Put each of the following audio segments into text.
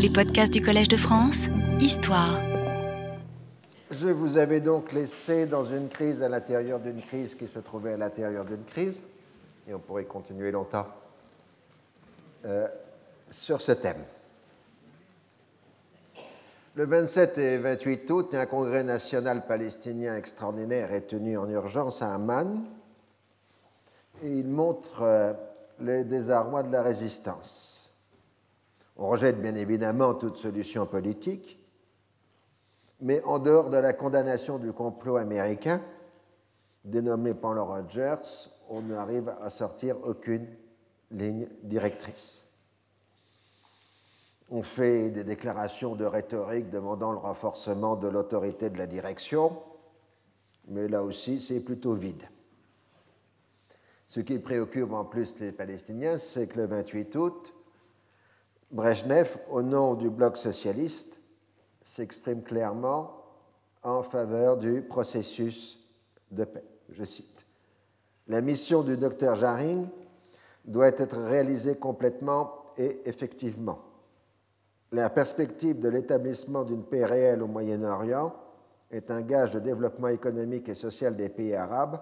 Les podcasts du Collège de France, Histoire. Je vous avais donc laissé dans une crise à l'intérieur d'une crise qui se trouvait à l'intérieur d'une crise, et on pourrait continuer longtemps euh, sur ce thème. Le 27 et 28 août, un congrès national palestinien extraordinaire est tenu en urgence à Amman. Et il montre euh, les désarrois de la résistance. On rejette bien évidemment toute solution politique, mais en dehors de la condamnation du complot américain, dénommé Paul Rogers, on n'arrive à sortir aucune ligne directrice. On fait des déclarations de rhétorique demandant le renforcement de l'autorité de la direction, mais là aussi c'est plutôt vide. Ce qui préoccupe en plus les Palestiniens, c'est que le 28 août, Brezhnev, au nom du bloc socialiste, s'exprime clairement en faveur du processus de paix. Je cite La mission du docteur Jaring doit être réalisée complètement et effectivement la perspective de l'établissement d'une paix réelle au Moyen-Orient est un gage de développement économique et social des pays arabes,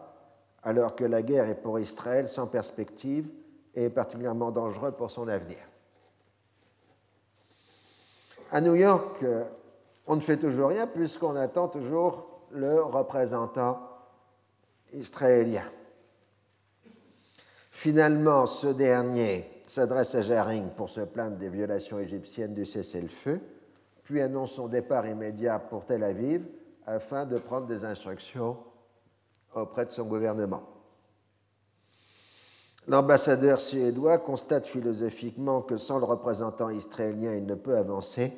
alors que la guerre est pour Israël sans perspective et particulièrement dangereux pour son avenir. À New York, on ne fait toujours rien puisqu'on attend toujours le représentant israélien. Finalement, ce dernier s'adresse à Jaring pour se plaindre des violations égyptiennes du cessez-le-feu, puis annonce son départ immédiat pour Tel Aviv afin de prendre des instructions auprès de son gouvernement. L'ambassadeur suédois constate philosophiquement que sans le représentant israélien, il ne peut avancer,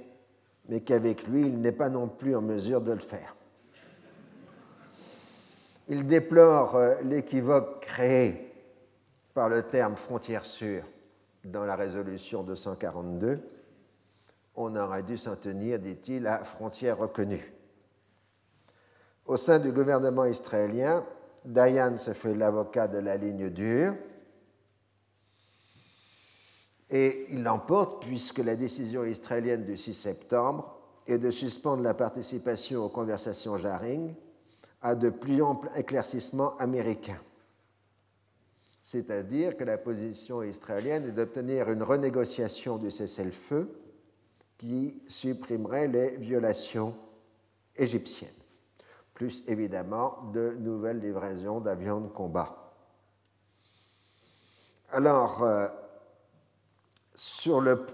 mais qu'avec lui, il n'est pas non plus en mesure de le faire. Il déplore euh, l'équivoque créé par le terme frontière sûre dans la résolution 242, on aurait dû s'en tenir, dit-il, à frontières reconnues. Au sein du gouvernement israélien, Dayan se fait l'avocat de la ligne dure et il l'emporte puisque la décision israélienne du 6 septembre est de suspendre la participation aux conversations Jaring à de plus amples éclaircissements américains c'est-à-dire que la position israélienne est d'obtenir une renégociation du cessez-le-feu qui supprimerait les violations égyptiennes, plus évidemment de nouvelles livraisons d'avions de combat. Alors, euh, sur le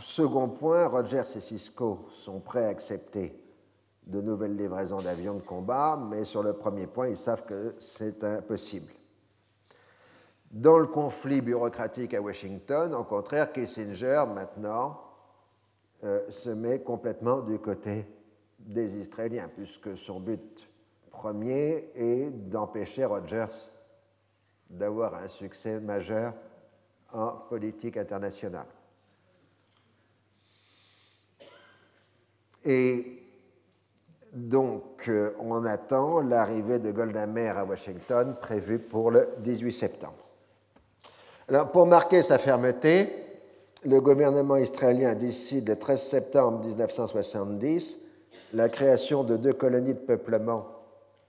second point, Rogers et Cisco sont prêts à accepter de nouvelles livraisons d'avions de combat, mais sur le premier point, ils savent que c'est impossible. Dans le conflit bureaucratique à Washington, au contraire, Kissinger, maintenant, euh, se met complètement du côté des Israéliens, puisque son but premier est d'empêcher Rogers d'avoir un succès majeur en politique internationale. Et donc, euh, on attend l'arrivée de Golda Meir à Washington, prévue pour le 18 septembre pour marquer sa fermeté, le gouvernement israélien décide le 13 septembre 1970 la création de deux colonies de peuplement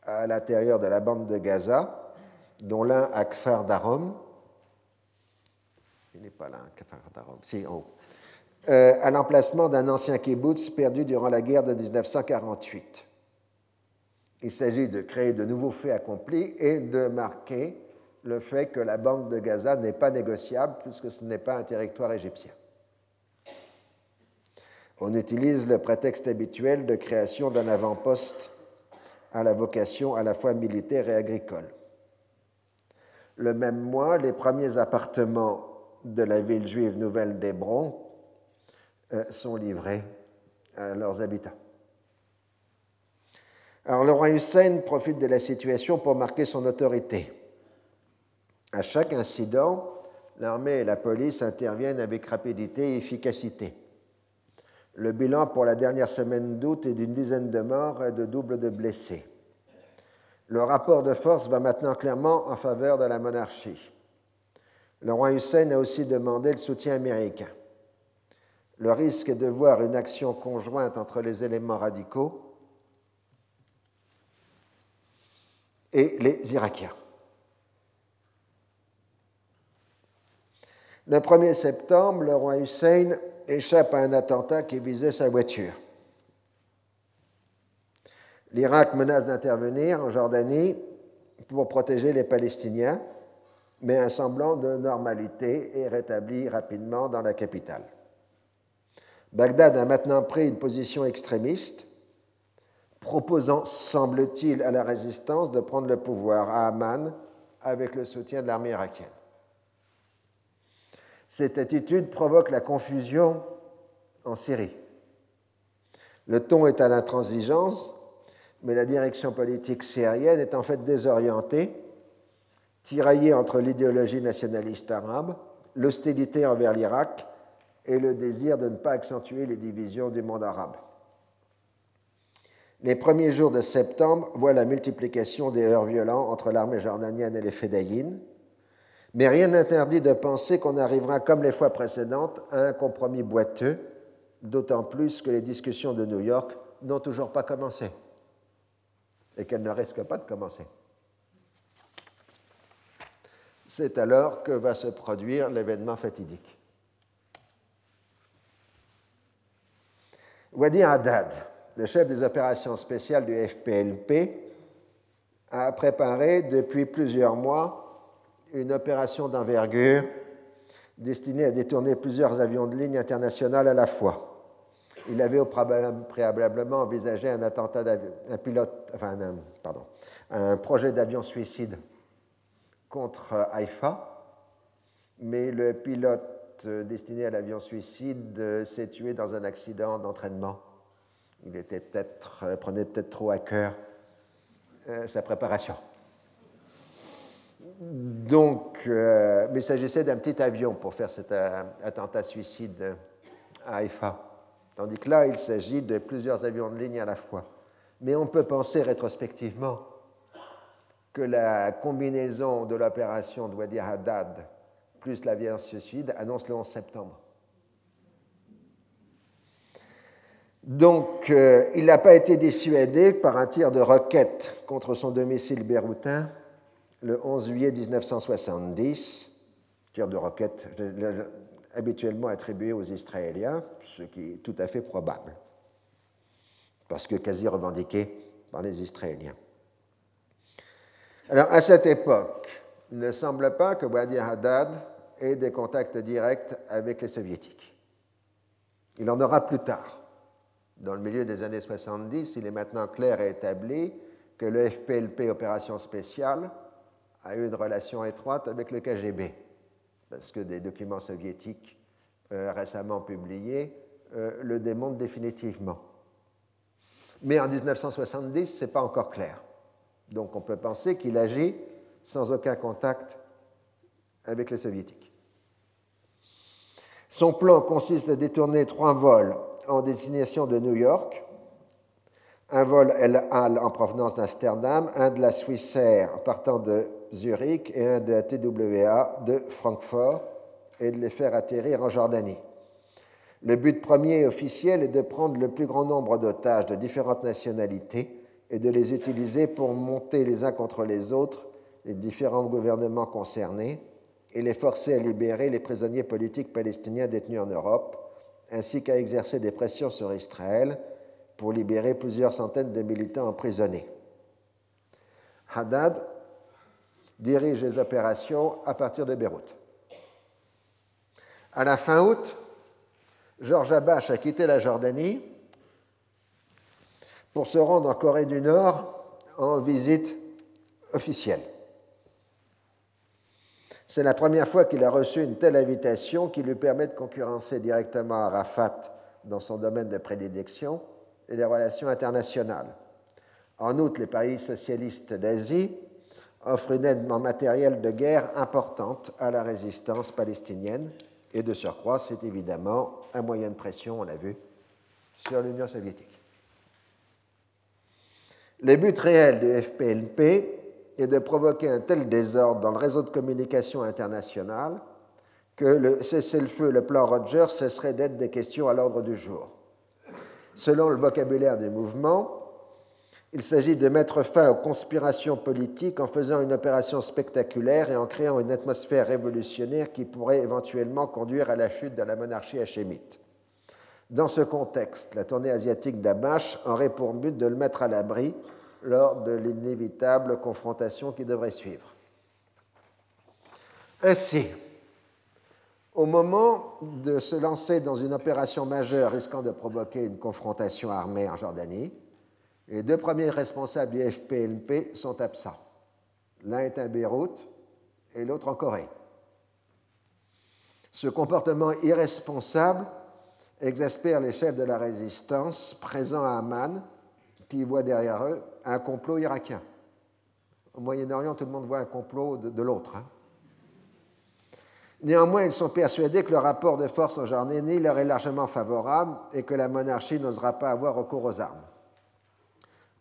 à l'intérieur de la bande de Gaza, dont l'un à Kfar Darom. Il n'est pas là, Darom, si. Euh, à l'emplacement d'un ancien kibbutz perdu durant la guerre de 1948. Il s'agit de créer de nouveaux faits accomplis et de marquer le fait que la bande de Gaza n'est pas négociable puisque ce n'est pas un territoire égyptien. On utilise le prétexte habituel de création d'un avant-poste à la vocation à la fois militaire et agricole. Le même mois, les premiers appartements de la ville juive nouvelle d'Hébron euh, sont livrés à leurs habitants. Alors le roi Hussein profite de la situation pour marquer son autorité. À chaque incident, l'armée et la police interviennent avec rapidité et efficacité. Le bilan pour la dernière semaine d'août est d'une dizaine de morts et de double de blessés. Le rapport de force va maintenant clairement en faveur de la monarchie. Le roi Hussein a aussi demandé le soutien américain. le risque est de voir une action conjointe entre les éléments radicaux et les Irakiens. Le 1er septembre, le roi Hussein échappe à un attentat qui visait sa voiture. L'Irak menace d'intervenir en Jordanie pour protéger les Palestiniens, mais un semblant de normalité est rétabli rapidement dans la capitale. Bagdad a maintenant pris une position extrémiste, proposant, semble-t-il, à la résistance de prendre le pouvoir à Amman avec le soutien de l'armée irakienne. Cette attitude provoque la confusion en Syrie. Le ton est à l'intransigeance, mais la direction politique syrienne est en fait désorientée, tiraillée entre l'idéologie nationaliste arabe, l'hostilité envers l'Irak et le désir de ne pas accentuer les divisions du monde arabe. Les premiers jours de septembre voient la multiplication des heurts violents entre l'armée jordanienne et les Fédayines, mais rien n'interdit de penser qu'on arrivera, comme les fois précédentes, à un compromis boiteux, d'autant plus que les discussions de New York n'ont toujours pas commencé et qu'elles ne risquent pas de commencer. C'est alors que va se produire l'événement fatidique. Wadi Haddad, le chef des opérations spéciales du FPLP, a préparé depuis plusieurs mois une opération d'envergure destinée à détourner plusieurs avions de ligne internationales à la fois. Il avait préalablement envisagé un attentat un projet d'avion suicide contre Haïfa, mais le pilote euh, destiné à l'avion suicide euh, s'est tué dans un accident d'entraînement. Il était peut-être, euh, prenait peut-être trop à cœur sa préparation. Donc, mais il s'agissait d'un petit avion pour faire cet attentat suicide à Haïfa. Tandis que là, il s'agit de plusieurs avions de ligne à la fois. Mais on peut penser rétrospectivement que la combinaison de l'opération de Wadi Haddad plus l'avion suicide, annonce le 11 septembre. Donc, euh, il n'a pas été dissuadé par un tir de roquette contre son domicile béroutin le 11 juillet 1970, tir de roquette habituellement attribué aux Israéliens, ce qui est tout à fait probable, parce que quasi revendiqué par les Israéliens. Alors, à cette époque, il ne semble pas que Wadi Haddad ait des contacts directs avec les soviétiques. Il en aura plus tard. Dans le milieu des années 70, il est maintenant clair et établi que le FPLP Opération Spéciale a eu une relation étroite avec le KGB, parce que des documents soviétiques euh, récemment publiés euh, le démontrent définitivement. Mais en 1970, ce n'est pas encore clair. Donc on peut penser qu'il agit sans aucun contact avec les soviétiques. Son plan consiste à détourner trois vols en destination de New York, un vol El Al en provenance d'Amsterdam, un de la Swissair partant de Zurich et un de la TWA de Francfort, et de les faire atterrir en Jordanie. Le but premier officiel est de prendre le plus grand nombre d'otages de différentes nationalités et de les utiliser pour monter les uns contre les autres les différents gouvernements concernés et les forcer à libérer les prisonniers politiques palestiniens détenus en Europe, ainsi qu'à exercer des pressions sur Israël pour libérer plusieurs centaines de militants emprisonnés. Haddad dirige les opérations à partir de Beyrouth. À la fin août, Georges Abache a quitté la Jordanie pour se rendre en Corée du Nord en visite officielle. C'est la première fois qu'il a reçu une telle invitation qui lui permet de concurrencer directement Arafat dans son domaine de prédilection et les relations internationales. En outre, les pays socialistes d'Asie offrent une aide en matériel de guerre importante à la résistance palestinienne et de surcroît, c'est évidemment un moyen de pression, on l'a vu, sur l'Union soviétique. Le but réel du FPLP est de provoquer un tel désordre dans le réseau de communication international que le cessez-le-feu, le plan Rogers, cesserait d'être des questions à l'ordre du jour. Selon le vocabulaire du mouvement, il s'agit de mettre fin aux conspirations politiques en faisant une opération spectaculaire et en créant une atmosphère révolutionnaire qui pourrait éventuellement conduire à la chute de la monarchie hachémite. Dans ce contexte, la tournée asiatique d'Abash aurait pour but de le mettre à l'abri lors de l'inévitable confrontation qui devrait suivre. Ainsi, au moment de se lancer dans une opération majeure risquant de provoquer une confrontation armée en Jordanie, les deux premiers responsables du FPNP sont absents. L'un est à Beyrouth et l'autre en Corée. Ce comportement irresponsable exaspère les chefs de la résistance présents à Amman, qui voient derrière eux un complot irakien. Au Moyen-Orient, tout le monde voit un complot de, l'autre. Hein. Néanmoins, ils sont persuadés que le rapport de force en Jordanie leur est largement favorable et que la monarchie n'osera pas avoir recours aux armes.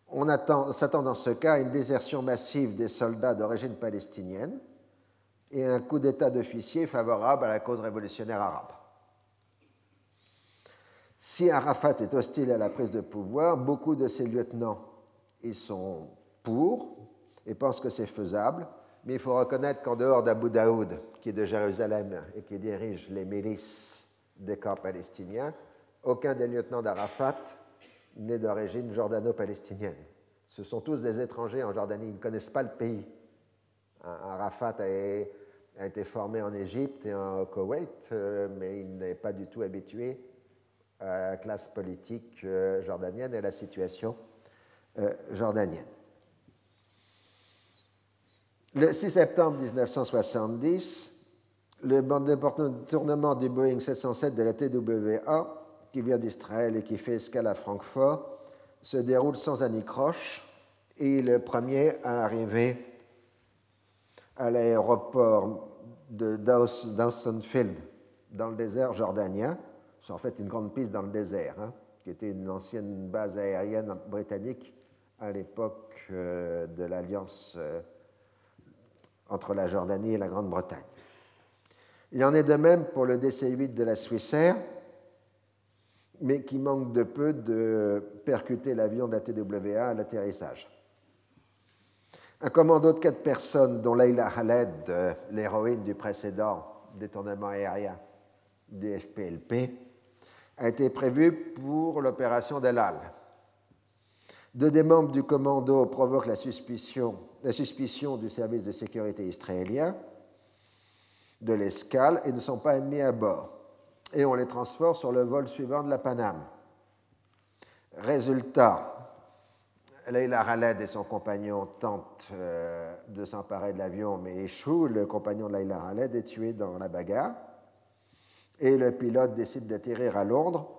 On s'attend dans ce cas à une désertion massive des soldats d'origine palestinienne et un coup d'État d'officiers favorable à la cause révolutionnaire arabe. Si Arafat est hostile à la prise de pouvoir, beaucoup de ses lieutenants y sont pour et pensent que c'est faisable, mais il faut reconnaître qu'en dehors d'Abu Daoud, qui est de Jérusalem et qui dirige les milices des camps palestiniens, aucun des lieutenants d'Arafat n'est d'origine jordano-palestinienne. Ce sont tous des étrangers en Jordanie, ils ne connaissent pas le pays. Arafat a, été formé en Égypte et en Koweït, euh, mais il n'est pas du tout habitué la classe politique euh, jordanienne et la situation euh, jordanienne. Le 6 septembre 1970, le tournement du Boeing 707 de la TWA qui vient d'Israël et qui fait escale à Francfort, se déroule sans anicroche et le premier à arriver à l'aéroport de Dawsonfield, dans le désert jordanien. C'est en fait une grande piste dans le désert, hein, qui était une ancienne base aérienne britannique à l'époque euh, de l'alliance euh, entre la Jordanie et la Grande-Bretagne. Il en est de même pour le DC-8 de la Swissair, mais qui manque de peu de percuter l'avion de la TWA à l'atterrissage. Un commando de quatre personnes, dont Leila Khaled, l'héroïne du précédent détournement aérien du FPLP, a été prévu pour l'opération Delal. Deux des membres du commando provoquent la suspicion, la suspicion du service de sécurité israélien de l'escale et ne sont pas admis à bord et on les transfère sur le vol suivant de la Paname. Résultat, Leila Khaled et son compagnon tentent euh, de s'emparer de l'avion mais échouent. Le compagnon de Leila Khaled est tué dans la bagarre et le pilote décide d'atterrir à Londres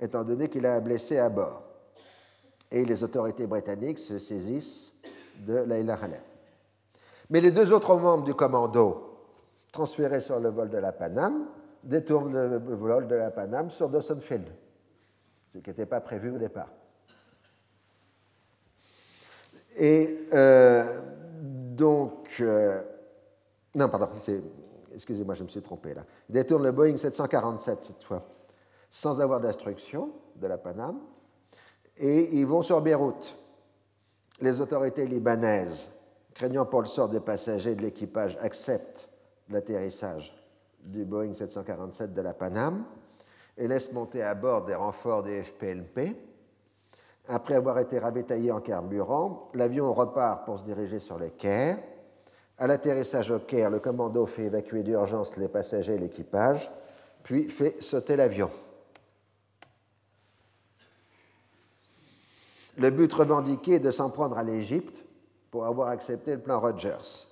étant donné qu'il a un blessé à bord. Et les autorités britanniques se saisissent de Leila Khaled. Mais les deux autres membres du commando transférés sur le vol de la Paname détourne le vol de la Paname sur Dawson Field, ce qui n'était pas prévu au départ. Et euh, donc, euh, non, pardon, excusez-moi, je me suis trompé là. Il détourne le Boeing 747 cette fois, sans avoir d'instruction de la Paname, et ils vont sur Beyrouth. Les autorités libanaises, craignant pour le sort des passagers de l'équipage, acceptent l'atterrissage du Boeing 747 de la Paname et laisse monter à bord des renforts des FPLP. Après avoir été ravitaillé en carburant, l'avion repart pour se diriger sur le Caire. À l'atterrissage au Caire, le commando fait évacuer d'urgence les passagers et l'équipage, puis fait sauter l'avion. Le but revendiqué est de s'en prendre à l'Égypte pour avoir accepté le plan Rogers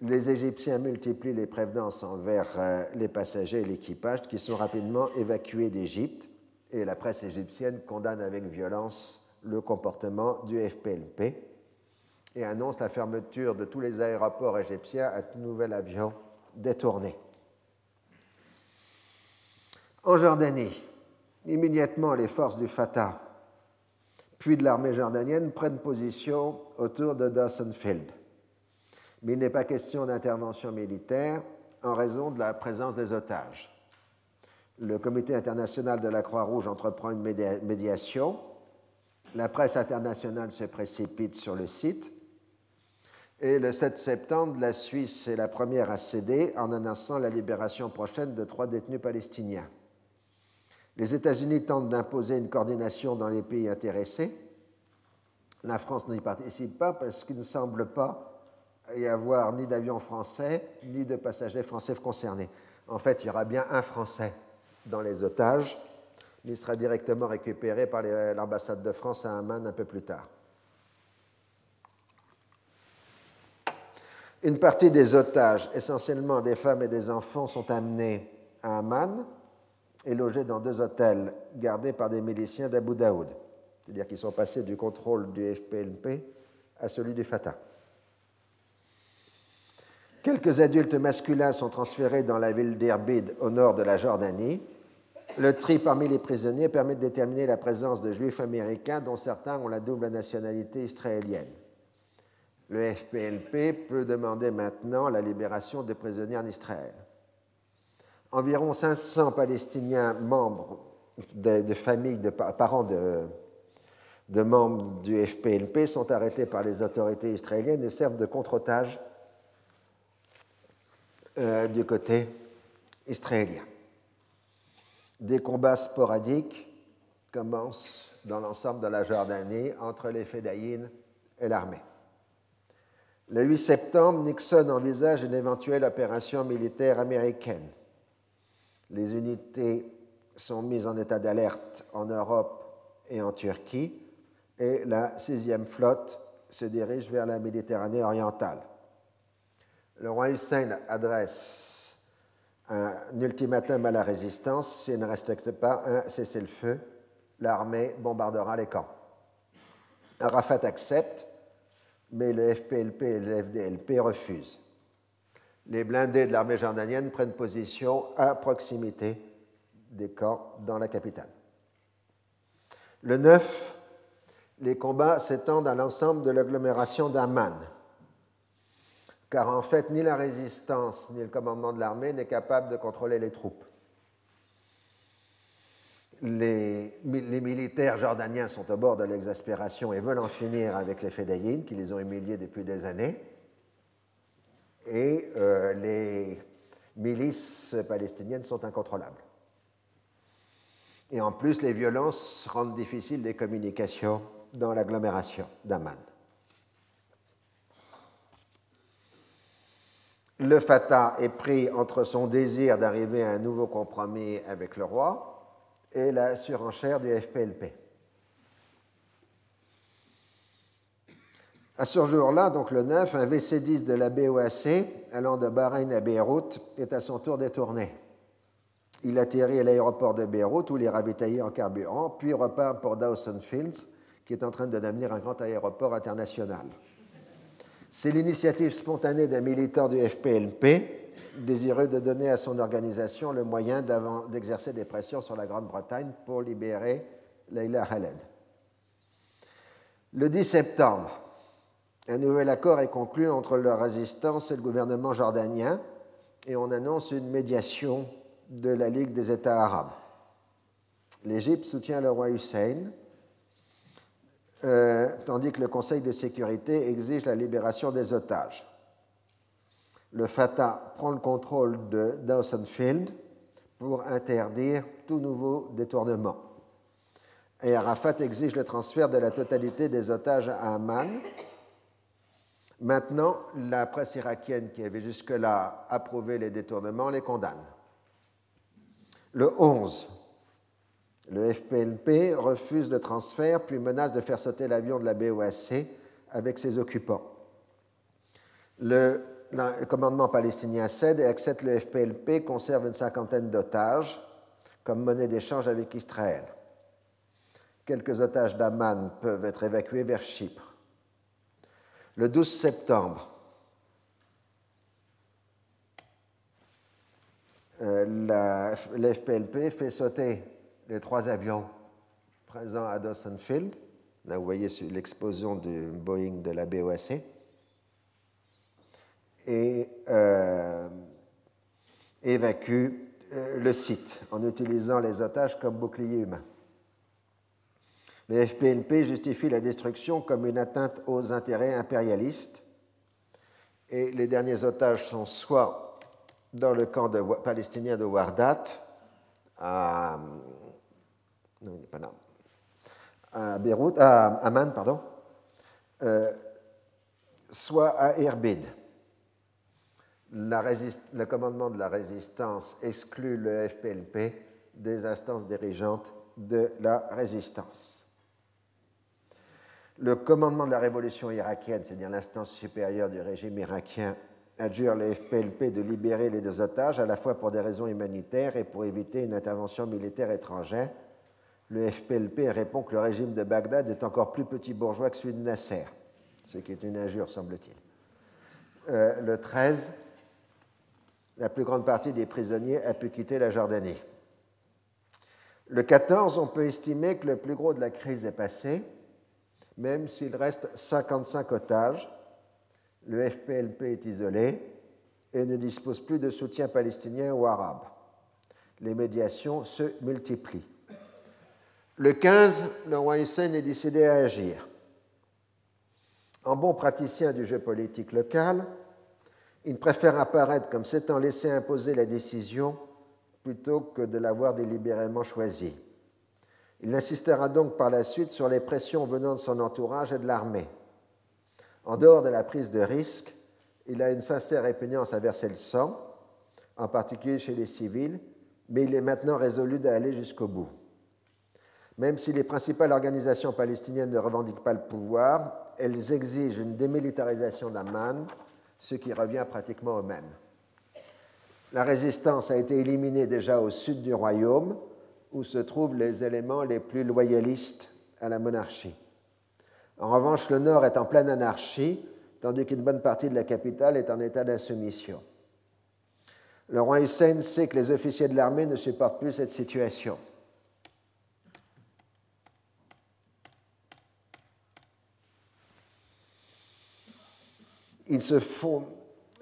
les Égyptiens multiplient les prévenances envers euh, les passagers et l'équipage qui sont rapidement évacués d'Égypte et la presse égyptienne condamne avec violence le comportement du FPLP et annonce la fermeture de tous les aéroports égyptiens à tout nouvel avion détourné. En Jordanie, immédiatement les forces du Fatah puis de l'armée jordanienne prennent position autour de Dawson Field mais il n'est pas question d'intervention militaire en raison de la présence des otages. Le Comité international de la Croix-Rouge entreprend une médiation. La presse internationale se précipite sur le site. Et le 7 septembre, la Suisse est la première à céder en annonçant la libération prochaine de trois détenus palestiniens. Les États-Unis tentent d'imposer une coordination dans les pays intéressés. La France n'y participe pas parce qu'il ne semble pas y avoir ni d'avions français, ni de passagers français concernés. En fait, il y aura bien un Français dans les otages, mais il sera directement récupéré par l'ambassade de France à Amman un peu plus tard. Une partie des otages, essentiellement des femmes et des enfants, sont amenés à Amman et logés dans deux hôtels gardés par des miliciens d'Abu Daoud, c'est-à-dire qu'ils sont passés du contrôle du FPLP à celui du Fatah. Quelques adultes masculins sont transférés dans la ville d'Erbid au nord de la Jordanie. Le tri parmi les prisonniers permet de déterminer la présence de juifs américains dont certains ont la double nationalité israélienne. Le FPLP peut demander maintenant la libération des prisonniers en Israël. Environ 500 Palestiniens membres de, familles, de parents de, membres du FPLP sont arrêtés par les autorités israéliennes et servent de contre-otages euh, du côté israélien. Des combats sporadiques commencent dans l'ensemble de la Jordanie entre les Fédayines et l'armée. Le 8 septembre, Nixon envisage une éventuelle opération militaire américaine. Les unités sont mises en état d'alerte en Europe et en Turquie, et la sixième flotte se dirige vers la Méditerranée orientale le roi Hussein adresse un ultimatum à la résistance. S'il ne respecte pas un cessez-le-feu, l'armée bombardera les camps. Arafat accepte, mais le FPLP et le FDLP refusent. Les blindés de l'armée jordanienne prennent position à proximité des camps dans la capitale. Le 9, les combats s'étendent à l'ensemble de l'agglomération d'Amman car en fait, ni la résistance ni le commandement de l'armée n'est capable de contrôler les troupes. Les, militaires jordaniens sont au bord de l'exaspération et veulent en finir avec les Fédayines, qui les ont humiliés depuis des années. Et euh, les milices palestiniennes sont incontrôlables. Et en plus, les violences rendent difficiles les communications dans l'agglomération d'Amman. le Fatah est pris entre son désir d'arriver à un nouveau compromis avec le roi et la surenchère du FPLP. À ce jour-là, donc le 9, un VC-10 de la BOAC allant de Bahreïn à Beyrouth est à son tour détourné. Il atterrit à l'aéroport de Beyrouth où il est ravitaillé en carburant, puis repart pour Dawson Fields, qui est en train de devenir un grand aéroport international. C'est l'initiative spontanée d'un militant du FPLP désireux de donner à son organisation le moyen d'exercer des pressions sur la Grande-Bretagne pour libérer Leila Khaled. Le 10 septembre, un nouvel accord est conclu entre la résistance et le gouvernement jordanien et on annonce une médiation de la Ligue des États arabes. L'Égypte soutient le roi Hussein, euh, tandis que le Conseil de sécurité exige la libération des otages. Le Fatah prend le contrôle de Dawson Field pour interdire tout nouveau détournement. Et Arafat exige le transfert de la totalité des otages à Amman. Maintenant, la presse irakienne qui avait jusque-là approuvé les détournements les condamne. Le 11, le FPLP refuse le transfert puis menace de faire sauter l'avion de la BOAC avec ses occupants. Le, commandement palestinien cède et accepte le FPLP conserve une cinquantaine d'otages comme monnaie d'échange avec Israël. Quelques otages d'Amman peuvent être évacués vers Chypre. Le 12 septembre, euh, le FPLP fait sauter les trois avions présents à Dawson Field. Là, vous voyez l'explosion du Boeing de la BOAC. Et euh, évacue euh, le site en utilisant les otages comme bouclier humain. Le FPNP justifie la destruction comme une atteinte aux intérêts impérialistes et les derniers otages sont soit dans le camp palestinien de Wardat, à, non, pas là, à Beyrouth, à Amman, pardon, euh, soit à Le commandement de la résistance exclut le FPLP des instances dirigeantes de la résistance. Le commandement de la révolution irakienne, c'est-à-dire l'instance supérieure du régime irakien, adjure le FPLP de libérer les deux otages, à la fois pour des raisons humanitaires et pour éviter une intervention militaire étrangère. Le FPLP répond que le régime de Bagdad est encore plus petit bourgeois que celui de Nasser, ce qui est une injure, semble-t-il. Euh, le 13, la plus grande partie des prisonniers a pu quitter la Jordanie. Le 14, on peut estimer que le plus gros de la crise est passé même s'il reste 55 otages, le FPLP est isolé et ne dispose plus de soutien palestinien ou arabe. Les médiations se multiplient. Le 15, le roi Hussein est décidé à agir. En bon praticien du jeu politique local, il préfère apparaître comme s'étant laissé imposer la décision plutôt que de l'avoir délibérément choisie. Il insistera donc par la suite sur les pressions venant de son entourage et de l'armée. En dehors de la prise de risque, il a une sincère répugnance à verser le sang, en particulier chez les civils, mais il est maintenant résolu d'aller jusqu'au bout. Même si les principales organisations palestiniennes ne revendiquent pas le pouvoir, elles exigent une démilitarisation d'Amman, ce qui revient pratiquement au même. La résistance a été éliminée déjà au sud du royaume, où se trouvent les éléments les plus loyalistes à la monarchie. En revanche, le nord est en pleine anarchie, tandis qu'une bonne partie de la capitale est en état d'insoumission. Le roi Hussein sait que les officiers de l'armée ne supportent plus cette situation.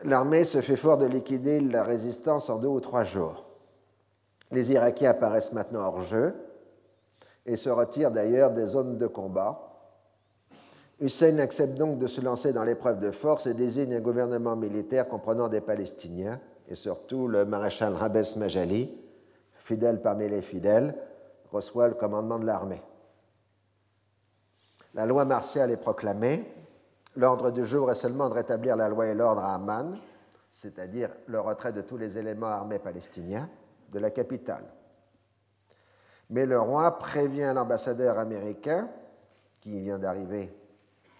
L'armée se fait fort de liquider la résistance en deux ou trois jours. Les Irakiens apparaissent maintenant hors jeu et se retirent d'ailleurs des zones de combat. Hussein accepte donc de se lancer dans l'épreuve de force et désigne un gouvernement militaire comprenant des Palestiniens et surtout le maréchal Rabes Majali, fidèle parmi les fidèles, reçoit le commandement de l'armée. La loi martiale est proclamée. L'ordre du jour est seulement de rétablir la loi et l'ordre à Amman, c'est-à-dire le retrait de tous les éléments armés palestiniens de la capitale. Mais le roi prévient l'ambassadeur américain, qui vient d'arriver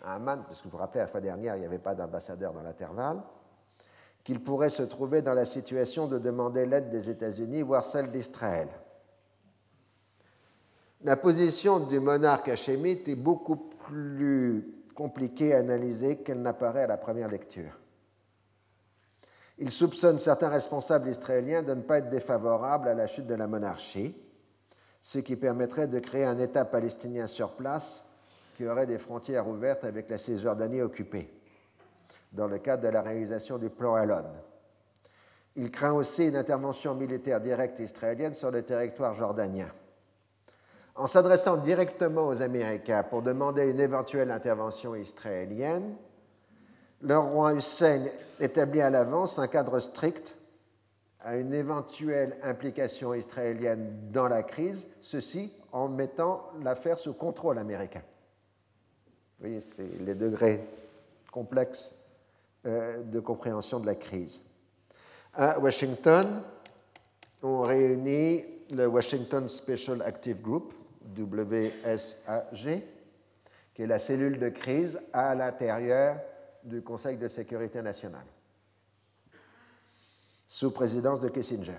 à Amman, parce que vous vous rappelez, la fois dernière, il n'y avait pas d'ambassadeur dans l'intervalle, qu'il pourrait se trouver dans la situation de demander l'aide des États-Unis, voire celle d'Israël. La position du monarque hachémite est beaucoup plus compliquée à analyser qu'elle n'apparaît à la première lecture. Il soupçonne certains responsables israéliens de ne pas être défavorables à la chute de la monarchie, ce qui permettrait de créer un État palestinien sur place qui aurait des frontières ouvertes avec la Cisjordanie occupée, dans le cadre de la réalisation du plan Alon. Il craint aussi une intervention militaire directe israélienne sur le territoire jordanien. En s'adressant directement aux Américains pour demander une éventuelle intervention israélienne, le roi Hussein établit à l'avance un cadre strict à une éventuelle implication israélienne dans la crise, ceci en mettant l'affaire sous contrôle américain. Vous voyez, c'est les degrés complexes euh, de compréhension de la crise. À Washington, on réunit le Washington Special Active Group, WSAG, qui est la cellule de crise à l'intérieur du Conseil de sécurité nationale, sous présidence de Kissinger.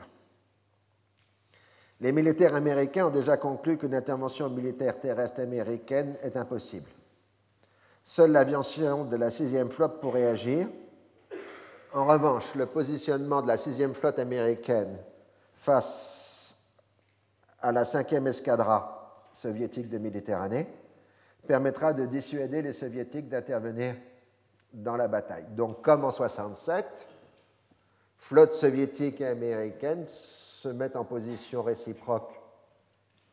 Les militaires américains ont déjà conclu qu'une intervention militaire terrestre américaine est impossible. Seule l'aviation de la 6e flotte pourrait agir. En revanche, le positionnement de la 6e flotte américaine face à la 5e escadra soviétique de Méditerranée permettra de dissuader les soviétiques d'intervenir dans la bataille. Donc, comme en 67, Flottes soviétiques et américaines se mettent en position réciproque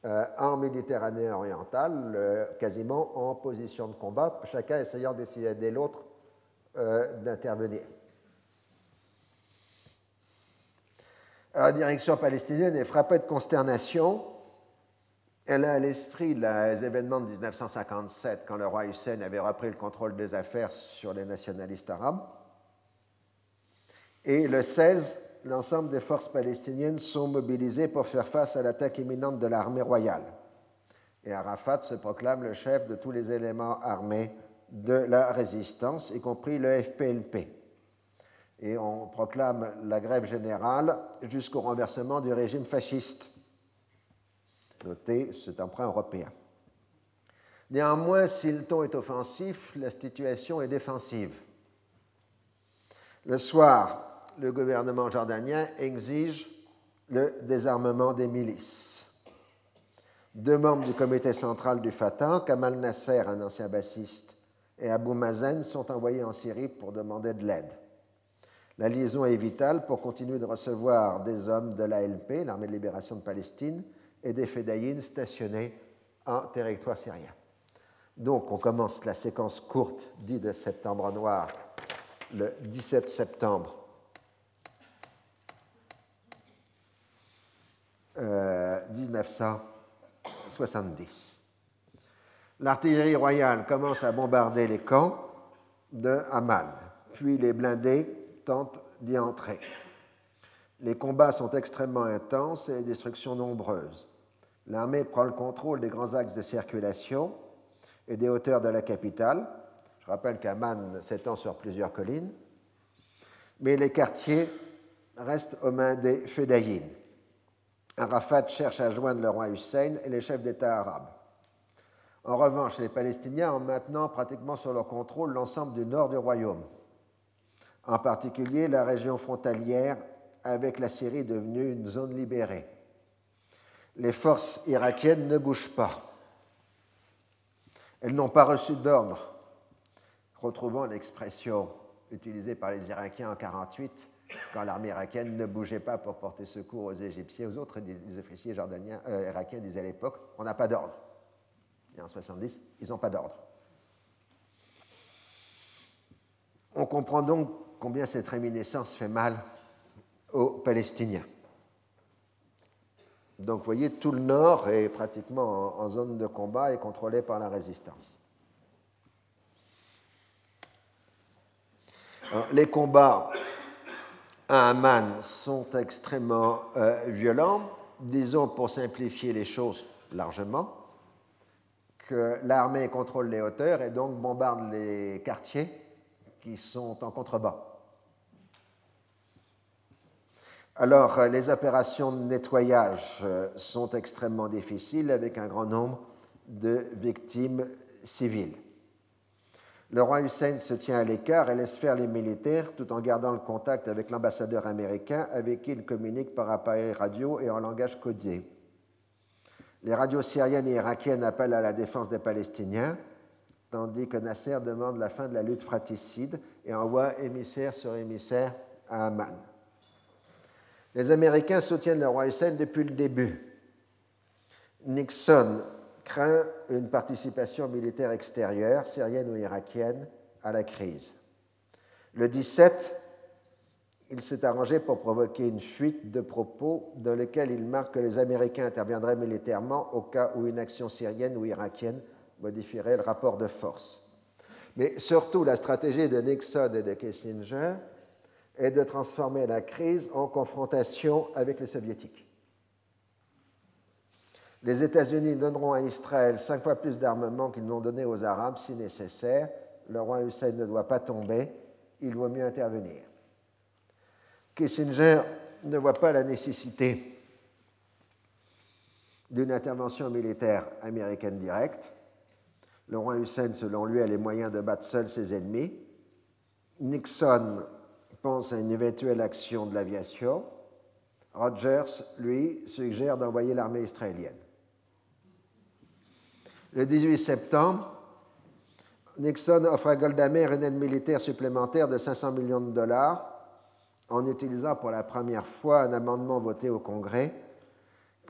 euh, en Méditerranée orientale, euh, quasiment en position de combat, chacun essayant d'aider l'autre euh, d'intervenir. La direction palestinienne est frappée de consternation. Elle a à l'esprit les événements de 1957, quand le roi Hussein avait repris le contrôle des affaires sur les nationalistes arabes. Et le 16, l'ensemble des forces palestiniennes sont mobilisées pour faire face à l'attaque imminente de l'armée royale. Et Arafat se proclame le chef de tous les éléments armés de la résistance, y compris le FPLP. Et on proclame la grève générale jusqu'au renversement du régime fasciste. Notez cet emprunt européen. Néanmoins, si le ton est offensif, la situation est défensive. Le soir, le gouvernement jordanien exige le désarmement des milices. Deux membres du comité central du Fatah, Kamal Nasser, un ancien bassiste, et Abu Mazen sont envoyés en Syrie pour demander de l'aide. La liaison est vitale pour continuer de recevoir des hommes de l'ALP, l'armée de libération de Palestine, et des Fédayines stationnés en territoire syrien. Donc on commence la séquence courte dite de septembre noir le 17 septembre 1970. Euh, L'artillerie royale commence à bombarder les camps de Haman, puis les blindés tentent d'y entrer. Les combats sont extrêmement intenses et les destructions nombreuses. L'armée prend le contrôle des grands axes de circulation et des hauteurs de la capitale. Je rappelle qu'Aman s'étend sur plusieurs collines. Mais les quartiers restent aux mains des Fédayines. Arafat cherche à joindre le roi Hussein et les chefs d'État arabes. En revanche, les Palestiniens ont maintenant pratiquement sur leur contrôle l'ensemble du nord du royaume, en particulier la région frontalière avec la Syrie devenue une zone libérée. Les forces irakiennes ne bougent pas. Elles n'ont pas reçu d'ordre, retrouvant l'expression utilisée par les Irakiens en 1948 quand l'armée irakienne ne bougeait pas pour porter secours aux Égyptiens, aux autres, les officiers jordaniens, euh, irakiens disaient à l'époque, on n'a pas d'ordre. Et en 70, ils n'ont pas d'ordre. On comprend donc combien cette réminiscence fait mal aux Palestiniens. Donc vous voyez, tout le nord est pratiquement en, zone de combat et contrôlé par la résistance. les combats à Amman sont extrêmement euh, violents. Disons, pour simplifier les choses largement, que l'armée contrôle les hauteurs et donc bombarde les quartiers qui sont en contrebas. Alors, euh, les opérations de nettoyage euh, sont extrêmement difficiles avec un grand nombre de victimes civiles. Le roi Hussein se tient à l'écart et laisse faire les militaires tout en gardant le contact avec l'ambassadeur américain avec qui il communique par appareil radio et en langage codé. Les radios syriennes et irakiennes appellent à la défense des Palestiniens, tandis que Nasser demande la fin de la lutte fratricide et envoie émissaire sur émissaire à Amman. Les Américains soutiennent le roi Hussein depuis le début. Nixon craint une participation militaire extérieure, syrienne ou irakienne, à la crise. Le 17, il s'est arrangé pour provoquer une fuite de propos dans lequel il marque que les Américains interviendraient militairement au cas où une action syrienne ou irakienne modifierait le rapport de force. Mais surtout, la stratégie de Nixon et de Kissinger est de transformer la crise en confrontation avec les soviétiques. Les États-Unis donneront à Israël cinq fois plus d'armement qu'ils n'ont donné aux Arabes si nécessaire. Le roi Hussein ne doit pas tomber, il vaut mieux intervenir. Kissinger ne voit pas la nécessité d'une intervention militaire américaine directe. Le roi Hussein, selon lui, a les moyens de battre seul ses ennemis. Nixon pense à une éventuelle action de l'aviation. Rogers, lui, suggère d'envoyer l'armée israélienne. Le 18 septembre, Nixon offre à Golda Meir une aide militaire supplémentaire de 500 millions de dollars en utilisant pour la première fois un amendement voté au Congrès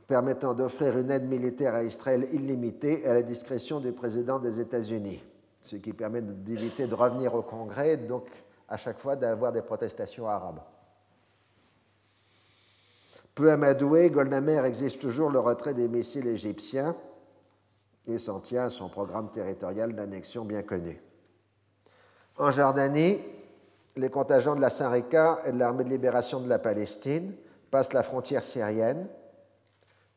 permettant d'offrir une aide militaire à Israël illimitée à la discrétion du président des États-Unis, ce qui permet d'éviter de revenir au Congrès, donc à chaque fois d'avoir des protestations arabes. Peu amadoué, Golda Meir exige toujours le retrait des missiles égyptiens et s'en tient à son programme territorial d'annexion bien connu. En Jordanie, les contingents de la Saint-Rika et de l'armée de libération de la Palestine passent la frontière syrienne.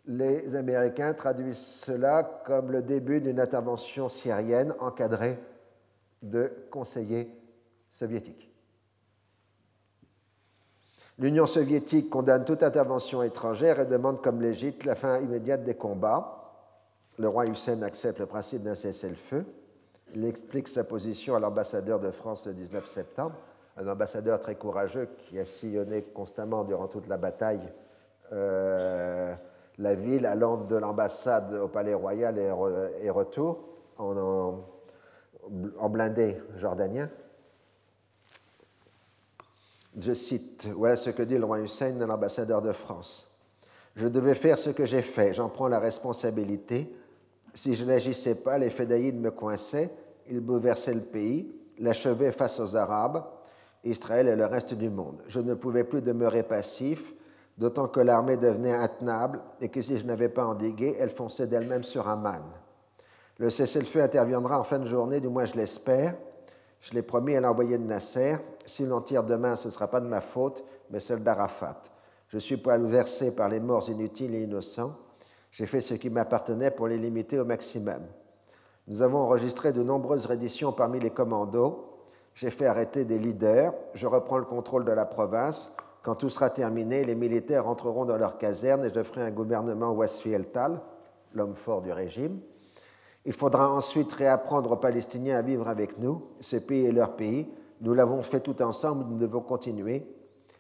Les Américains traduisent cela comme le début d'une intervention syrienne encadrée de conseillers soviétiques. L'Union soviétique condamne toute intervention étrangère et demande, comme l'Égypte, la fin immédiate des combats. Le roi Hussein accepte le principe d'un cessez-le-feu. Il explique sa position à l'ambassadeur de France le 19 septembre, un ambassadeur très courageux qui a sillonné constamment durant toute la bataille euh, la ville, allant de l'ambassade au palais royal et, retour en, blindé jordanien. Je cite, voilà ce que dit le roi Hussein, l'ambassadeur de France. Je devais faire ce que j'ai fait, j'en prends la responsabilité. Si je n'agissais pas, les Fédaïdes me coinçaient, ils bouleversaient le pays, l'achevaient face aux Arabes, Israël et le reste du monde. Je ne pouvais plus demeurer passif, d'autant que l'armée devenait intenable et que si je n'avais pas endigué, elle fonçait d'elle-même sur Amman. Le cessez-le-feu interviendra en fin de journée, du moins je l'espère. Je l'ai promis à l'envoyé de Nasser. Si l'on tire demain, ce ne sera pas de ma faute, mais celle d'Arafat. Je suis versé par les morts inutiles et innocents. J'ai fait ce qui m'appartenait pour les limiter au maximum. Nous avons enregistré de nombreuses redditions parmi les commandos. J'ai fait arrêter des leaders. Je reprends le contrôle de la province. Quand tout sera terminé, les militaires entreront dans leur caserne et je ferai un gouvernement Wasfi el-Tal, l'homme fort du régime. Il faudra ensuite réapprendre aux Palestiniens à vivre avec nous. Ce pays est leur pays. Nous l'avons fait tout ensemble, nous devons continuer.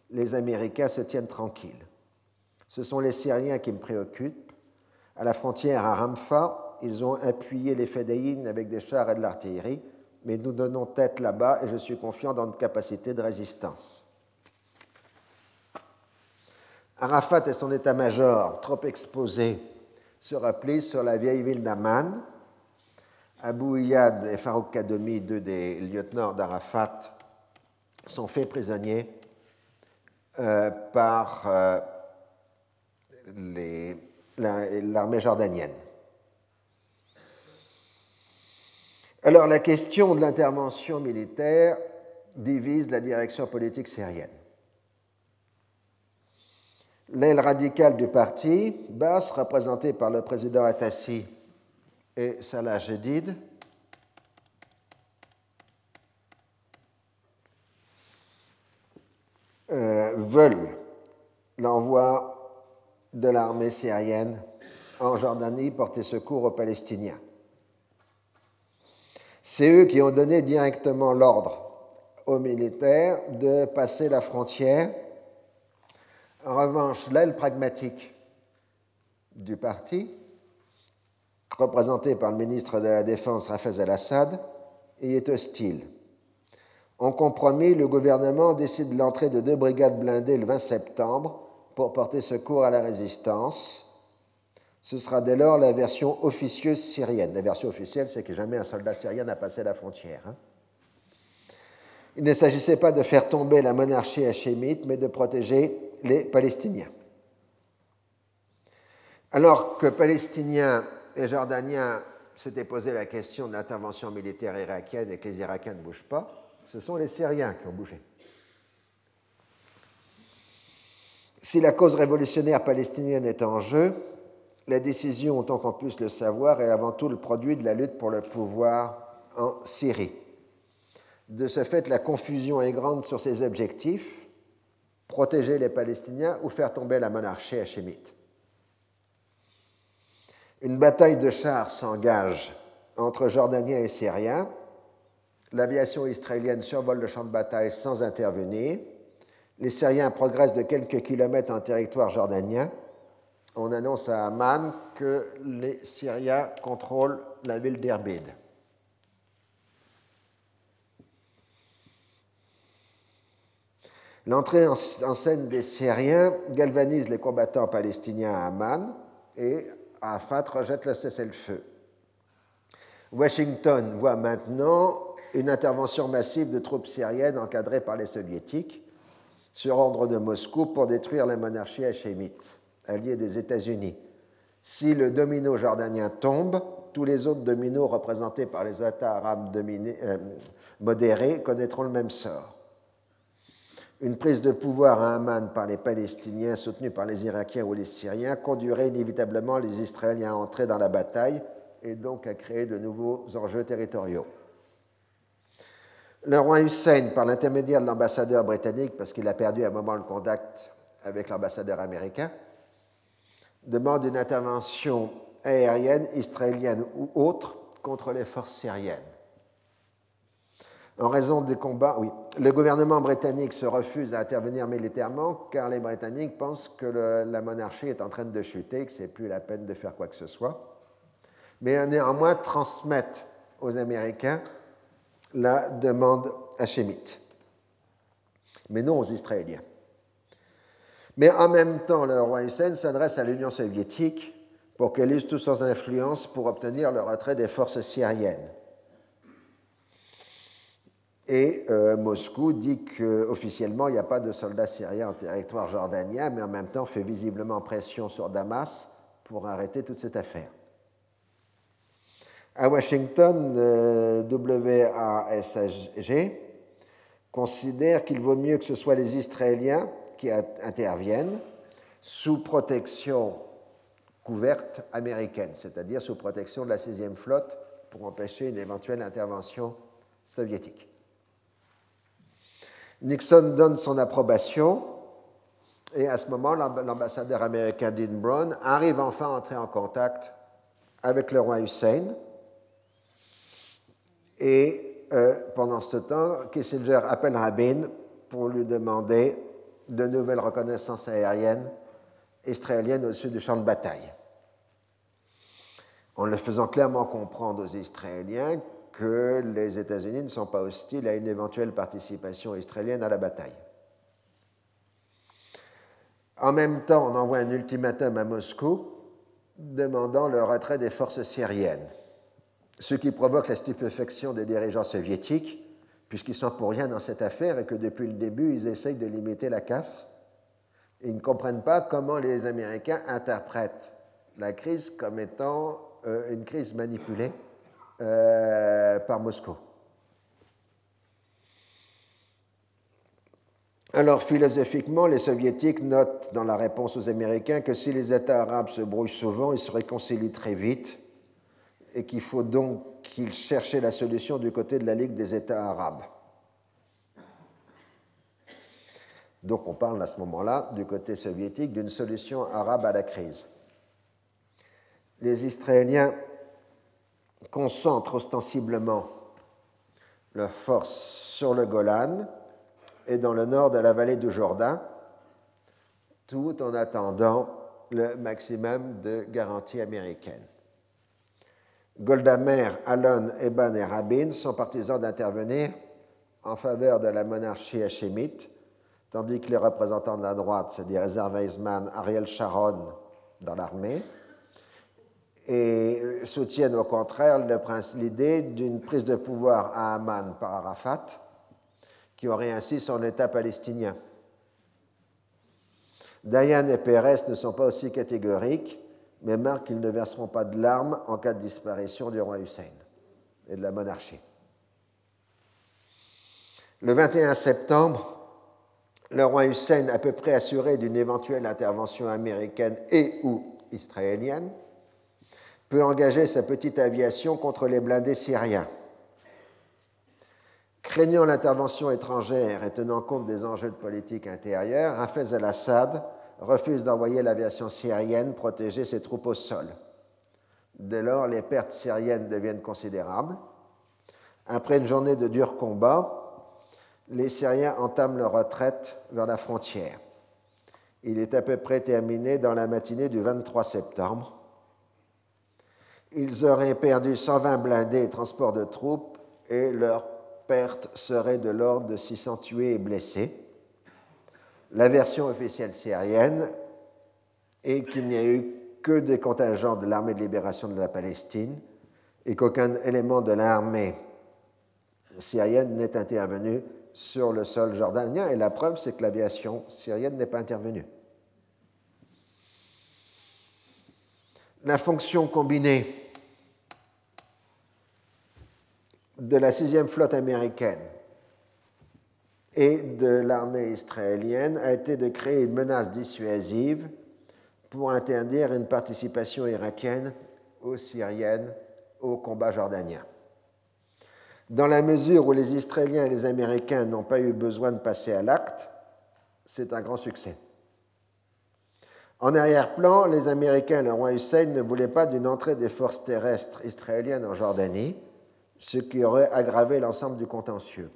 Les Américains se tiennent tranquilles. Ce sont les Syriens qui me préoccupent. À la frontière à Ramfa, ils ont appuyé les Fédéines avec des chars et de l'artillerie, mais nous donnons tête là-bas et je suis confiant dans notre capacité de résistance. Arafat et son état-major, trop exposés, se replient sur la vieille ville d'Amman. Abu Iyad et Farouk Kadomi, deux des lieutenants d'Arafat, sont faits prisonniers euh, par euh, l'armée jordanienne. Alors la question de l'intervention militaire divise la direction politique syrienne. L'aile radicale du parti, basse, représentée par le président Atassi et Salah Jedid, veulent l'envoi de l'armée syrienne en Jordanie porter secours aux Palestiniens. C'est eux qui ont donné directement l'ordre aux militaires de passer la frontière en revanche, l'aile pragmatique du parti, représentée par le ministre de la Défense Rafez al-Assad, y est hostile. En compromis, le gouvernement décide l'entrée de deux brigades blindées le 20 septembre pour porter secours à la résistance. Ce sera dès lors la version officieuse syrienne. La version officielle, c'est que jamais un soldat syrien n'a passé la frontière. Hein. Il ne s'agissait pas de faire tomber la monarchie hachémite, mais de protéger les Palestiniens. Alors que Palestiniens et Jordaniens s'étaient posé la question de l'intervention militaire irakienne et que les Irakiens ne bougent pas, ce sont les Syriens qui ont bougé. Si la cause révolutionnaire palestinienne est en jeu, la décision, autant qu'on puisse le savoir, est avant tout le produit de la lutte pour le pouvoir en Syrie. De ce fait, la confusion est grande sur ses objectifs protéger les Palestiniens ou faire tomber la monarchie hachémite. Une bataille de chars s'engage entre Jordaniens et Syriens. L'aviation israélienne survole le champ de bataille sans intervenir. Les Syriens progressent de quelques kilomètres en territoire jordanien. On annonce à Amman que les Syriens contrôlent la ville d'Erbid. L'entrée en scène des Syriens galvanise les combattants palestiniens à Amman et Arafat rejette le cessez-le-feu. Washington voit maintenant une intervention massive de troupes syriennes encadrées par les soviétiques sur ordre de Moscou pour détruire la monarchie hachémite, alliée des États-Unis. Si le domino jordanien tombe, tous les autres dominos représentés par les États arabes euh, modérés connaîtront le même sort. Une prise de pouvoir à Amman par les Palestiniens soutenus par les Irakiens ou les Syriens conduirait inévitablement les Israéliens à entrer dans la bataille et donc à créer de nouveaux enjeux territoriaux. Le roi Hussein, par l'intermédiaire de l'ambassadeur britannique, parce qu'il a perdu à un moment le contact avec l'ambassadeur américain, demande une intervention aérienne, israélienne ou autre, contre les forces syriennes. En raison des combats, oui, le gouvernement britannique se refuse à intervenir militairement car les Britanniques pensent que la monarchie est en train de chuter, que ce n'est plus la peine de faire quoi que ce soit. Mais néanmoins transmettent aux Américains la demande hachémite, mais non aux Israéliens. Mais en même temps, le roi Hussein s'adresse à l'Union soviétique pour qu'elle use toute son influence pour obtenir le retrait des forces syriennes. Et euh, Moscou dit qu'officiellement, il n'y a pas de soldats syriens en territoire jordanien, mais en même temps fait visiblement pression sur Damas pour arrêter toute cette affaire. À Washington, euh, WASG considère qu'il vaut mieux que ce soit les Israéliens qui interviennent sous protection couverte américaine, c'est-à-dire sous protection de la 6e flotte pour empêcher une éventuelle intervention soviétique. Nixon donne son approbation et à ce moment, l'ambassadeur américain Dean Brown arrive enfin à entrer en contact avec le roi Hussein. Et euh, pendant ce temps, Kissinger appelle Rabin pour lui demander de nouvelles reconnaissances aériennes israéliennes au-dessus du champ de bataille. En le faisant clairement comprendre aux Israéliens que les États-Unis ne sont pas hostiles à une éventuelle participation israélienne à la bataille. En même temps, on envoie un ultimatum à Moscou demandant le retrait des forces syriennes, ce qui provoque la stupéfaction des dirigeants soviétiques, puisqu'ils sont pour rien dans cette affaire et que depuis le début, ils essayent de limiter la casse. ils ne comprennent pas comment les Américains interprètent la crise comme étant euh, une crise manipulée euh, par Moscou. Alors, philosophiquement, les soviétiques notent dans la réponse aux Américains que si les États arabes se brouillent souvent, ils se réconcilient très vite et qu'il faut donc qu'ils cherchent la solution du côté de la Ligue des États arabes. Donc on parle à ce moment-là, du côté soviétique, d'une solution arabe à la crise. Les Israéliens concentrent ostensiblement leurs forces sur le Golan et dans le nord de la vallée du Jourdain, tout en attendant le maximum de garanties américaines. Goldamer, Allen, Eban et Rabin sont partisans d'intervenir en faveur de la monarchie hachémite, tandis que les représentants de la droite, c'est-à-dire Ezer Weizmann, Ariel Sharon dans l'armée, et soutiennent au contraire l'idée d'une prise de pouvoir à Amman par Arafat, qui aurait ainsi son État palestinien. Dayan et Pérez ne sont pas aussi catégoriques, mais marquent qu'ils ne verseront pas de larmes en cas de disparition du roi Hussein et de la monarchie. Le 21 septembre, le roi Hussein, à peu près assuré d'une éventuelle intervention américaine et ou israélienne, peut engager sa petite aviation contre les blindés syriens. Craignant l'intervention étrangère et tenant compte des enjeux de politique intérieure, Hafez al-Assad refuse d'envoyer l'aviation syrienne protéger ses troupes au sol. Dès lors, les pertes syriennes deviennent considérables. Après une journée de durs combats, les Syriens entament leur retraite vers la frontière. Il est à peu près terminé dans la matinée du 23 septembre ils auraient perdu 120 blindés et transports de troupes et leur perte serait de l'ordre de 600 tués et blessés. La version officielle syrienne est qu'il n'y a eu que des contingents de l'armée de libération de la Palestine et qu'aucun élément de l'armée syrienne n'est intervenu sur le sol jordanien. Et la preuve, c'est que l'aviation syrienne n'est pas intervenue. La fonction combinée de la sixième flotte américaine et de l'armée israélienne a été de créer une menace dissuasive pour interdire une participation irakienne ou syrienne au combat jordanien. Dans la mesure où les Israéliens et les Américains n'ont pas eu besoin de passer à l'acte, c'est un grand succès. En arrière-plan, les Américains et le roi Hussein ne voulaient pas d'une entrée des forces terrestres israéliennes en Jordanie, ce qui aurait aggravé l'ensemble du contentieux.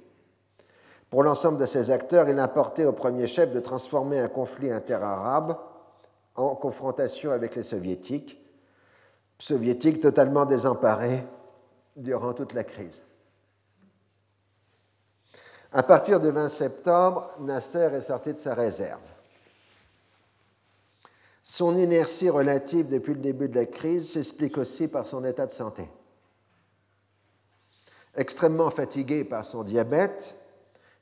Pour l'ensemble de ces acteurs, il importait au premier chef de transformer un conflit interarabe en confrontation avec les soviétiques, soviétiques totalement désemparés durant toute la crise. À partir du 20 septembre, Nasser est sorti de sa réserve. Son inertie relative depuis le début de la crise s'explique aussi par son état de santé. Extrêmement fatigué par son diabète,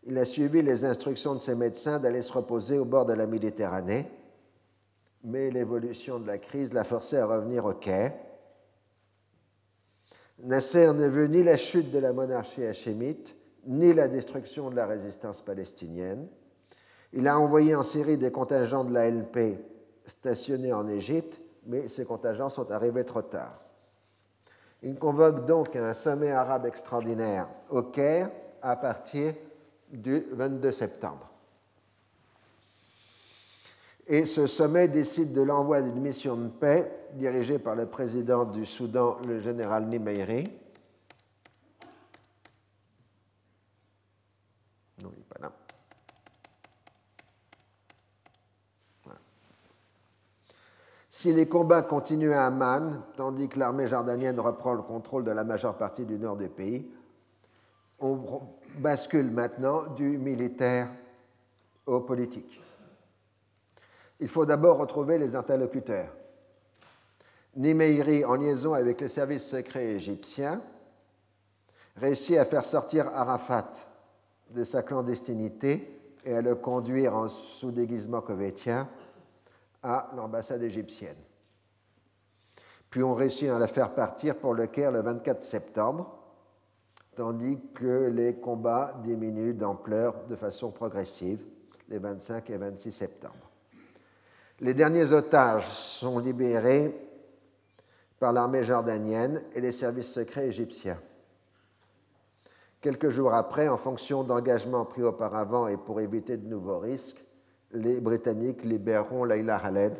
il a suivi les instructions de ses médecins d'aller se reposer au bord de la Méditerranée, mais l'évolution de la crise l'a forcé à revenir au quai. Nasser ne veut ni la chute de la monarchie hachémite, ni la destruction de la résistance palestinienne. Il a envoyé en Syrie des contingents de l'ALP stationnés en Égypte, mais ces contingents sont arrivés trop tard. Il convoque donc un sommet arabe extraordinaire au Caire à partir du 22 septembre. Et ce sommet décide de l'envoi d'une mission de paix dirigée par le président du Soudan, le général Nimeiri, Si les combats continuent à Amman, tandis que l'armée jordanienne reprend le contrôle de la majeure partie du nord du pays, on bascule maintenant du militaire au politique. Il faut d'abord retrouver les interlocuteurs. Nimeiri, en liaison avec les services secrets égyptiens, réussit à faire sortir Arafat de sa clandestinité et à le conduire en sous-déguisement covétien à l'ambassade égyptienne. Puis on réussit à la faire partir pour le Caire le 24 septembre, tandis que les combats diminuent d'ampleur de façon progressive les 25 et 26 septembre. Les derniers otages sont libérés par l'armée jordanienne et les services secrets égyptiens. Quelques jours après, en fonction d'engagements pris auparavant et pour éviter de nouveaux risques, les Britanniques libéreront Laila Khaled.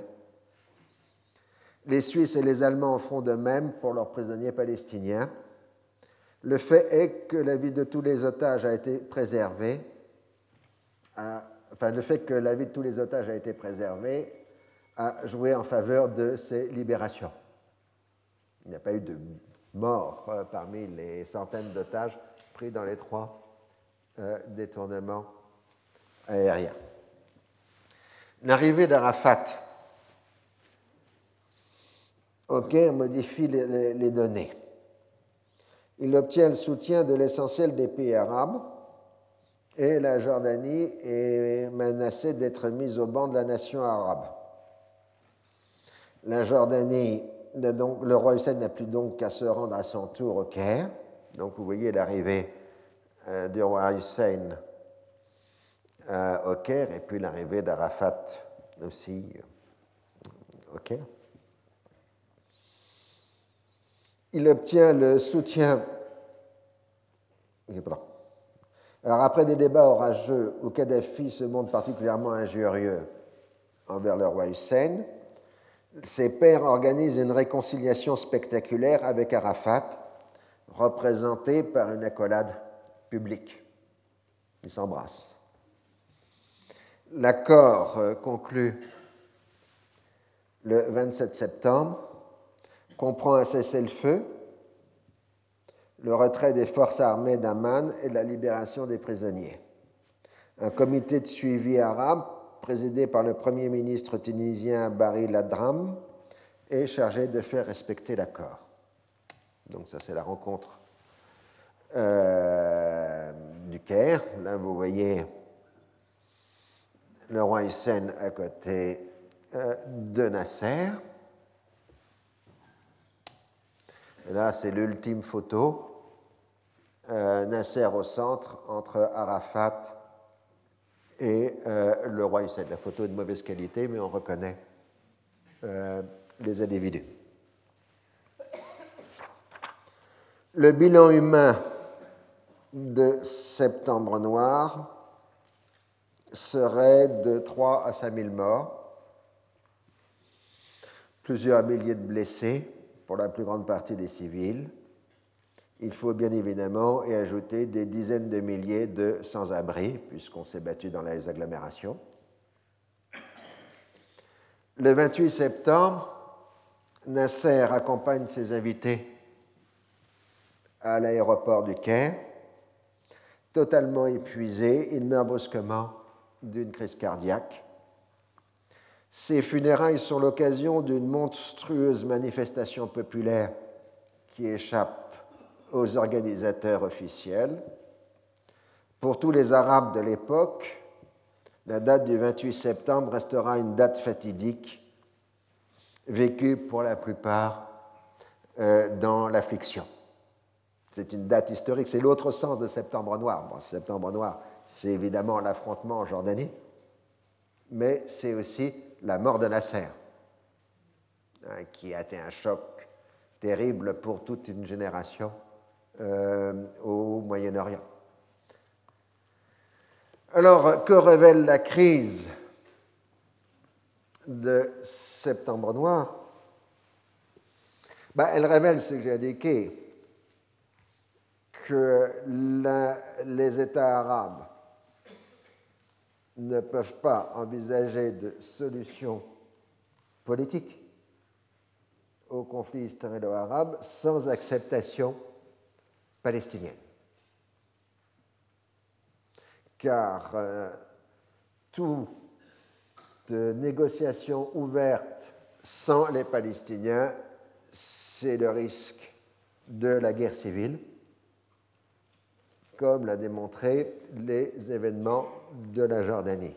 Les Suisses et les Allemands feront de même pour leurs prisonniers palestiniens. Le fait est que la vie de tous les otages a été préservée. enfin, le fait que la vie de tous les otages a été préservée a joué en faveur de ces libérations. Il n'y a pas eu de mort euh, parmi les centaines d'otages pris dans les trois euh, détournements aériens. L'arrivée d'Arafat Caire modifie les, données. Il obtient le soutien de l'essentiel des pays arabes et la Jordanie est menacée d'être mise au banc de la nation arabe. La Jordanie, le roi Hussein n'a plus donc qu'à se rendre à son tour au Caire. Donc vous voyez l'arrivée euh, du roi Hussein au Caire et puis l'arrivée d'Arafat aussi au Caire. Il obtient le soutien. Alors après des débats orageux où Kadhafi se montre particulièrement injurieux envers le roi Hussein, ses pairs organisent une réconciliation spectaculaire avec Arafat, représentée par une accolade publique. Ils s'embrassent. L'accord euh, conclu le 27 septembre comprend un cessez-le-feu, le retrait des forces armées d'Amman et la libération des prisonniers. Un comité de suivi arabe présidé par le Premier ministre tunisien Barry Ladram, est chargé de faire respecter l'accord. Donc ça, c'est la rencontre euh, du Caire. Là, vous voyez le roi Hussein à côté euh, de Nasser. là, c'est l'ultime photo. Euh, Nasser au centre, entre Arafat et le roi Hussein. La photo est de mauvaise qualité, mais on reconnaît les individus. Le bilan humain de Septembre Noir serait de 3 à 5 000 morts, plusieurs milliers de blessés, pour la plus grande partie des civils. Il faut bien évidemment y ajouter des dizaines de milliers de sans-abri, puisqu'on s'est battu dans les agglomérations. Le 28 septembre, Nasser accompagne ses invités à l'aéroport du Caire. Totalement épuisé, il meurt brusquement d'une crise cardiaque. Ses funérailles sont l'occasion d'une monstrueuse manifestation populaire qui échappe aux organisateurs officiels. Pour tous les Arabes de l'époque, la date du 28 septembre restera une date fatidique, vécue pour la plupart euh, dans l'affliction. C'est une date historique, c'est l'autre sens de Septembre Noir. Bon, Septembre Noir, c'est évidemment l'affrontement en Jordanie, mais c'est aussi la mort de Nasser, hein, qui a été un choc terrible pour toute une génération euh, au Moyen-Orient. Alors, que révèle la crise de Septembre Noir? Ben, Elle révèle ce que j'ai indiqué, que les États arabes ne peuvent pas envisager de solution politique au conflit israélo-arabe sans acceptation palestinienne. Car euh, toute négociation ouverte sans les Palestiniens, c'est le risque de la guerre civile comme l'a démontré les événements de la Jordanie.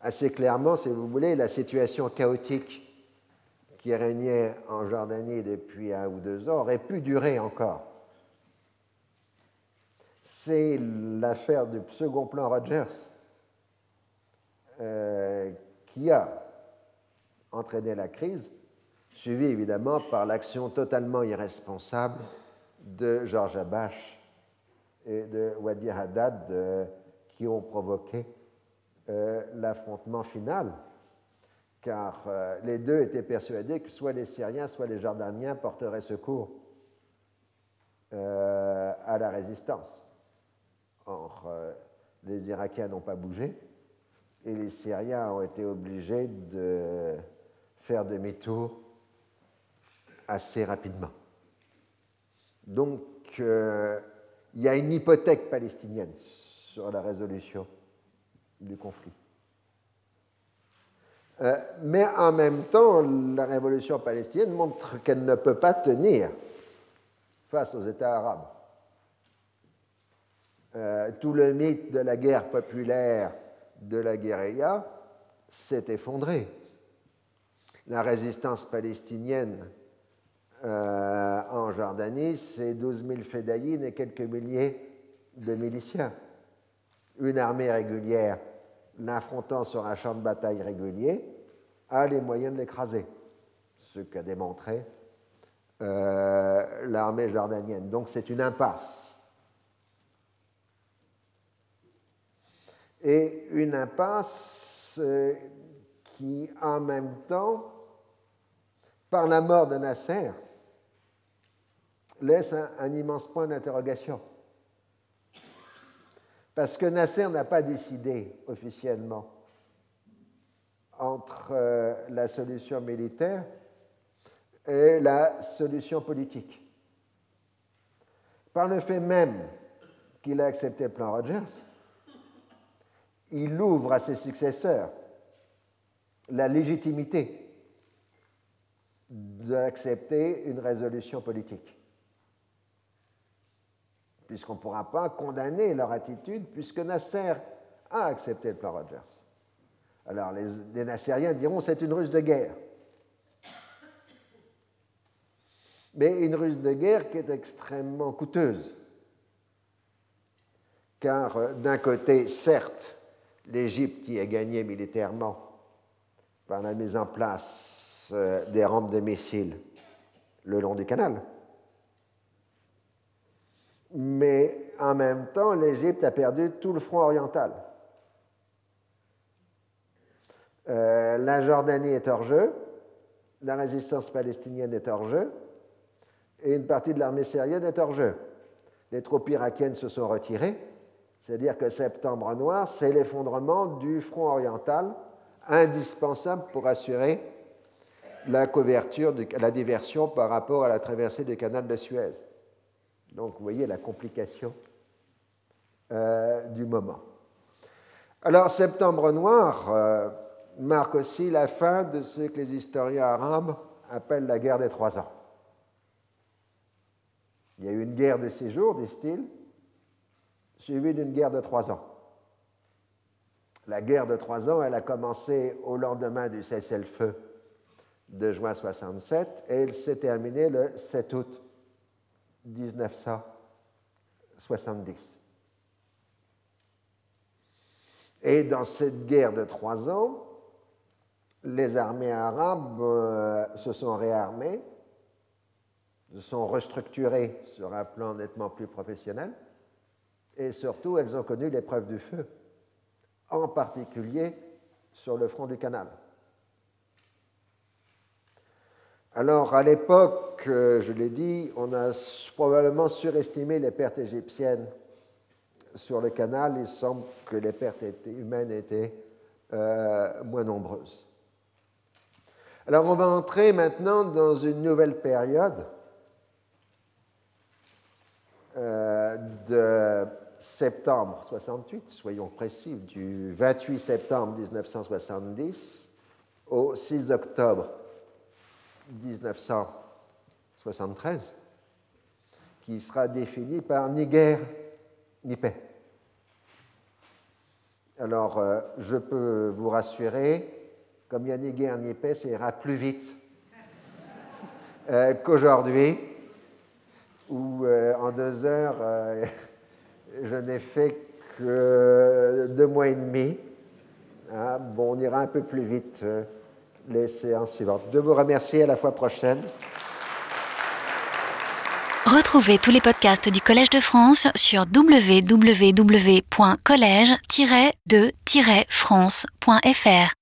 Assez clairement, si vous voulez, la situation chaotique qui régnait en Jordanie depuis un ou deux ans aurait pu durer encore. C'est l'affaire du second plan Rogers euh, qui a entraîné la crise, suivie évidemment par l'action totalement irresponsable de George Abache et de Wadi Haddad euh, qui ont provoqué euh, l'affrontement final, car euh, les deux étaient persuadés que soit les Syriens, soit les Jordaniens porteraient secours à la résistance. Or, les Irakiens n'ont pas bougé et les Syriens ont été obligés de faire demi-tour assez rapidement. Donc, il y a une hypothèque palestinienne sur la résolution du conflit. Euh, mais en même temps, la révolution palestinienne montre qu'elle ne peut pas tenir face aux États arabes. Euh, tout le mythe de la guerre populaire de la guérilla s'est effondré. La résistance palestinienne euh, en Jordanie, c'est 12 000 fédayines et quelques milliers de miliciens. Une armée régulière l'affrontant sur un champ de bataille régulier a les moyens de l'écraser, ce qu'a démontré euh, l'armée jordanienne. Donc c'est une impasse. Et une impasse euh, qui, en même temps, par la mort de Nasser, laisse un, immense point d'interrogation. Parce que Nasser n'a pas décidé officiellement entre euh, la solution militaire et la solution politique. Par le fait même qu'il a accepté le plan Rogers, il ouvre à ses successeurs la légitimité d'accepter une résolution politique. Puisqu'on ne pourra pas condamner leur attitude, puisque Nasser a accepté le plan Rogers. Alors les, les Nassériens diront c'est une ruse de guerre. Mais une ruse de guerre qui est extrêmement coûteuse. Car euh, d'un côté, certes, l'Égypte qui a gagné militairement par la mise en place euh, des rampes de missiles le long du canal. Mais en même temps, l'Égypte a perdu tout le front oriental. Euh, la Jordanie est hors jeu, la résistance palestinienne est hors jeu, et une partie de l'armée syrienne est hors jeu. Les troupes irakiennes se sont retirées, c'est-à-dire que Septembre Noir, c'est l'effondrement du front oriental indispensable pour assurer la couverture, la diversion par rapport à la traversée du canal de Suez. Donc vous voyez la complication euh, du moment. Alors Septembre Noir euh, marque aussi la fin de ce que les historiens arabes appellent la guerre des trois ans. Il y a eu une guerre de six jours, disent-ils, suivie d'une guerre de trois ans. La guerre de trois ans, elle a commencé au lendemain du cessez-le-feu de juin 67 et elle s'est terminée le 7 août 1970. Et dans cette guerre de trois ans, les armées arabes euh, se sont réarmées, se sont restructurées sur un plan nettement plus professionnel, et surtout elles ont connu l'épreuve du feu en particulier sur le front du canal. Alors, à l'époque, euh, je l'ai dit, on a probablement surestimé les pertes égyptiennes sur le canal. Il semble que les pertes humaines étaient euh, moins nombreuses. Alors, on va entrer maintenant dans une nouvelle période euh, de septembre 68, soyons précis, du 28 septembre 1970 au 6 octobre 1973, qui sera défini par ni guerre ni paix. Alors, euh, je peux vous rassurer, comme il n'y a ni guerre ni paix, ça ira plus vite euh, qu'aujourd'hui, où euh, en deux heures, je n'ai fait que deux mois et demi. Ah, bon, on ira un peu plus vite les séances suivantes. Je vous remercie à la fois prochaine. Retrouvez tous les podcasts du Collège de France sur www.collège-de-france.fr.